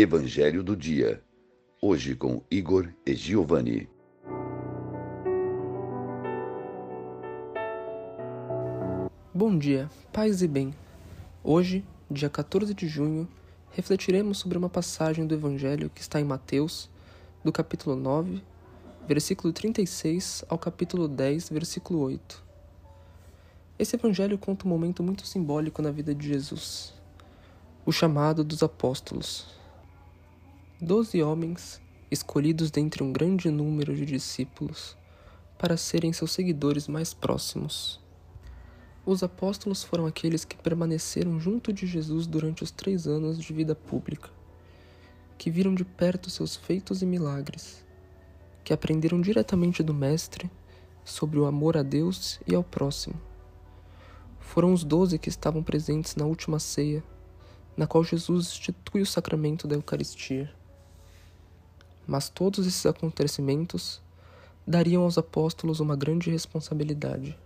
Evangelho do Dia. Hoje com Igor e Giovanni. Bom dia, paz e bem. Hoje, dia 14 de junho, refletiremos sobre uma passagem do Evangelho que está em Mateus, do capítulo 9, versículo 36 ao capítulo 10, versículo 8. Esse Evangelho conta um momento muito simbólico na vida de Jesus, o chamado dos apóstolos. Doze homens, escolhidos dentre um grande número de discípulos, para serem seus seguidores mais próximos. Os apóstolos foram aqueles que permaneceram junto de Jesus durante os três anos de vida pública, que viram de perto seus feitos e milagres, que aprenderam diretamente do Mestre sobre o amor a Deus e ao próximo. Foram os doze que estavam presentes na última ceia, na qual Jesus institui o sacramento da Eucaristia. Mas todos esses acontecimentos dariam aos apóstolos uma grande responsabilidade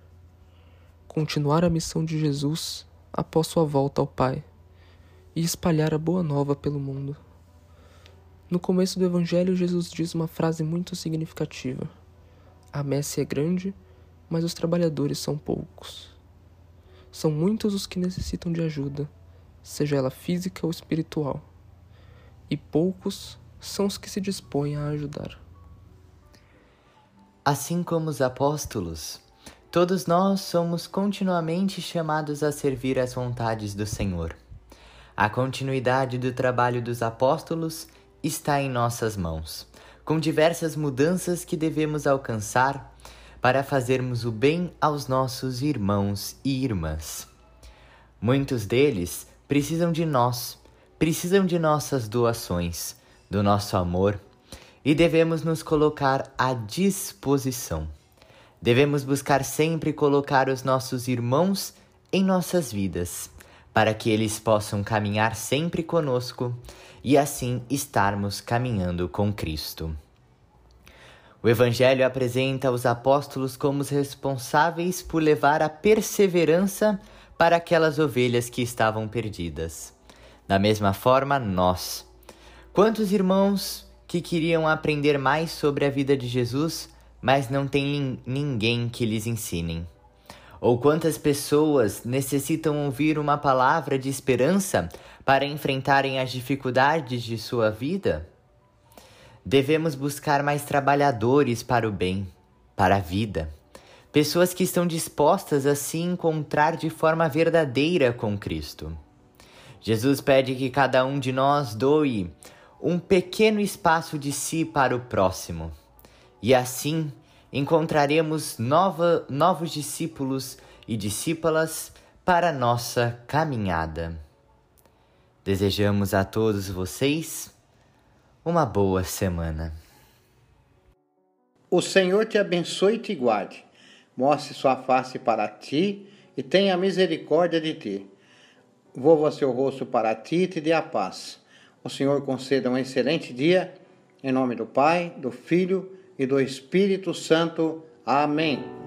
continuar a missão de Jesus após sua volta ao Pai e espalhar a boa nova pelo mundo. No começo do Evangelho, Jesus diz uma frase muito significativa: A messe é grande, mas os trabalhadores são poucos. São muitos os que necessitam de ajuda, seja ela física ou espiritual, e poucos são os que se dispõem a ajudar. Assim como os apóstolos, Todos nós somos continuamente chamados a servir as vontades do Senhor. A continuidade do trabalho dos apóstolos está em nossas mãos, com diversas mudanças que devemos alcançar para fazermos o bem aos nossos irmãos e irmãs. Muitos deles precisam de nós, precisam de nossas doações, do nosso amor, e devemos nos colocar à disposição. Devemos buscar sempre colocar os nossos irmãos em nossas vidas, para que eles possam caminhar sempre conosco e assim estarmos caminhando com Cristo. O Evangelho apresenta os apóstolos como os responsáveis por levar a perseverança para aquelas ovelhas que estavam perdidas. Da mesma forma, nós. Quantos irmãos que queriam aprender mais sobre a vida de Jesus mas não tem ninguém que lhes ensinem? Ou quantas pessoas necessitam ouvir uma palavra de esperança para enfrentarem as dificuldades de sua vida? Devemos buscar mais trabalhadores para o bem, para a vida. Pessoas que estão dispostas a se encontrar de forma verdadeira com Cristo. Jesus pede que cada um de nós doe um pequeno espaço de si para o próximo e assim encontraremos nova, novos discípulos e discípulas para nossa caminhada. Desejamos a todos vocês uma boa semana. O Senhor te abençoe e te guarde, mostre sua face para ti e tenha misericórdia de ti. Volva seu rosto para ti e te dê a paz. O Senhor conceda um excelente dia, em nome do Pai, do Filho e do Espírito Santo. Amém.